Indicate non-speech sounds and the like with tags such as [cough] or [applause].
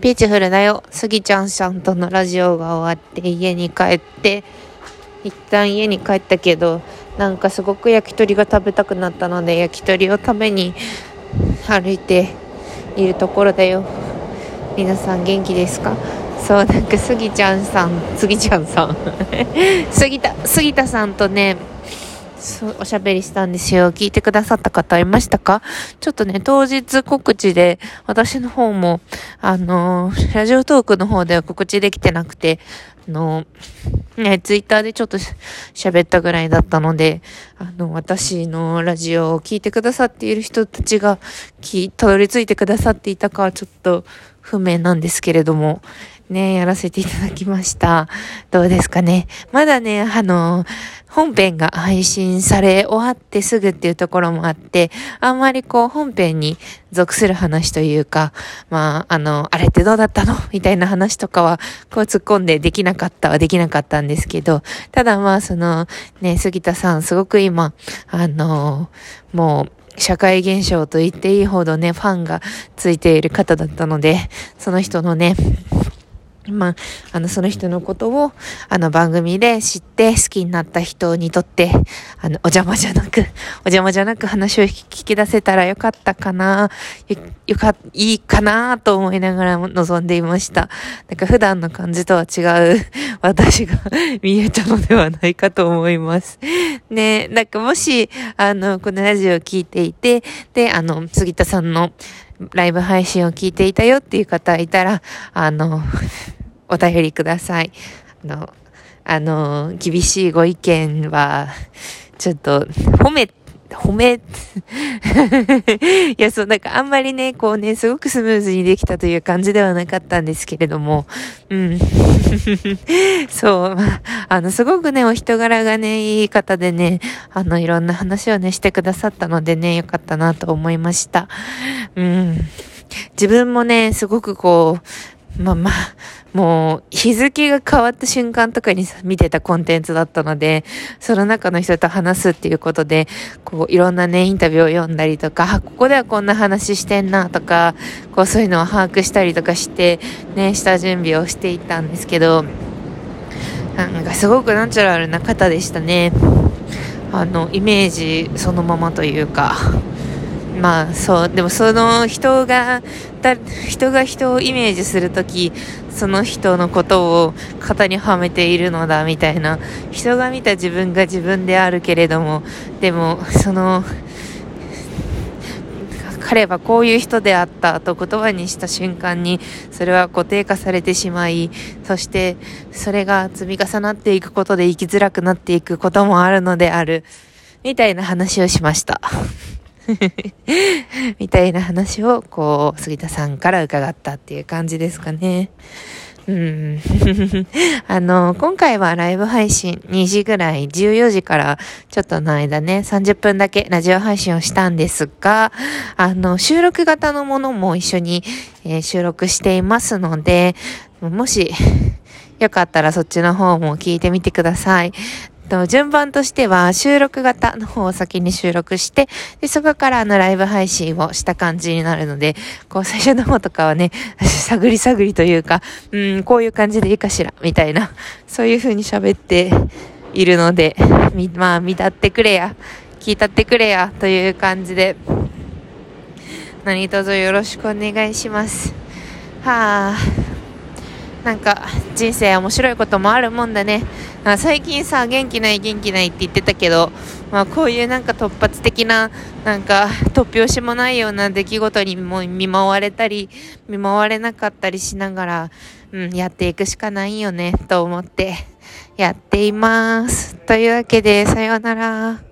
ピーチフルだよ。スギちゃんさんとのラジオが終わって家に帰って、一旦家に帰ったけど、なんかすごく焼き鳥が食べたくなったので、焼き鳥を食べに歩いているところだよ。皆さん元気ですか？そう、なんかスギちゃんさん、スギちゃんさん。[laughs] 杉田、杉田さんとね、そうおしゃべりしたんですよ。聞いてくださった方いましたか？ちょっとね、当日告知で、私の方も、あの、ラジオトークの方では告知できてなくて、あのー、ね、ツイッターでちょっと喋ったぐらいだったので、あの、私のラジオを聞いてくださっている人たちが、き、たどり着いてくださっていたかはちょっと不明なんですけれども、ね、やらせていただきました。どうですかね？まだね、あの、本編が配信され終わってすぐっていうところもあって、あんまりこう本編に属する話というか、まあ、あの、あれってどうだったの？みたいな話とかは、こう突っ込んでできなかったはできなかったんですけど、ただまあ、その、ね、杉田さん、すごく今、あの、もう、社会現象と言っていいほどね、ファンがついている方だったので、その人のね、まあ、あの、その人のことを、あの、番組で知って好きになった人にとって、あの、お邪魔じゃなく、[laughs] お邪魔じゃなく話を聞き出せたらよかったかな、よ、よか、いいかなと思いながら望んでいました。なんか普段の感じとは違う [laughs] 私が [laughs] 見えたのではないかと思います。ね、なんかもし、あの、このラジオを聞いていて、で、あの、杉田さんのライブ配信を聞いていたよっていう方いたら、あの、お便りください。あの、あの、厳しいご意見は、ちょっと、褒め、褒め、[laughs] いや、そう、なんかあんまりね、こうね、すごくスムーズにできたという感じではなかったんですけれども、うん。[laughs] そう、あの、すごくね、お人柄がね、いい方でね、あの、いろんな話をね、してくださったのでね、よかったなと思いました。うん。自分もね、すごくこう、まあまあ、もう日付が変わった瞬間とかに見てたコンテンツだったので、その中の人と話すっていうことで、こういろんなね、インタビューを読んだりとか、ここではこんな話してんなとか、こうそういうのを把握したりとかして、ね、下準備をしていたんですけど、なんかすごくナチュラルな方でしたね。あの、イメージそのままというか、まあそうでもその人が人が人をイメージする時その人のことを型にはめているのだみたいな人が見た自分が自分であるけれどもでもその彼はこういう人であったと言葉にした瞬間にそれは固定化されてしまいそしてそれが積み重なっていくことで生きづらくなっていくこともあるのであるみたいな話をしました。[laughs] みたいな話を、こう、杉田さんから伺ったっていう感じですかね。うん。[laughs] あの、今回はライブ配信2時ぐらい、14時からちょっとの間ね、30分だけラジオ配信をしたんですが、あの、収録型のものも一緒に、えー、収録していますので、もし、よかったらそっちの方も聞いてみてください。と、順番としては収録型の方を先に収録して、で、そこからあのライブ配信をした感じになるので、こう最初の方とかはね、[laughs] 探り探りというか、うん、こういう感じでいいかしら、みたいな、そういう風に喋っているので、み、まあ、見立ってくれや、聞いたってくれや、という感じで、何卒よろしくお願いします。はあ、なんか人生面白いこともあるもんだね。あ最近さ、元気ない元気ないって言ってたけど、まあこういうなんか突発的な、なんか突拍子もないような出来事にも見舞われたり、見舞われなかったりしながら、うん、やっていくしかないよね、と思ってやっています。というわけで、さようなら。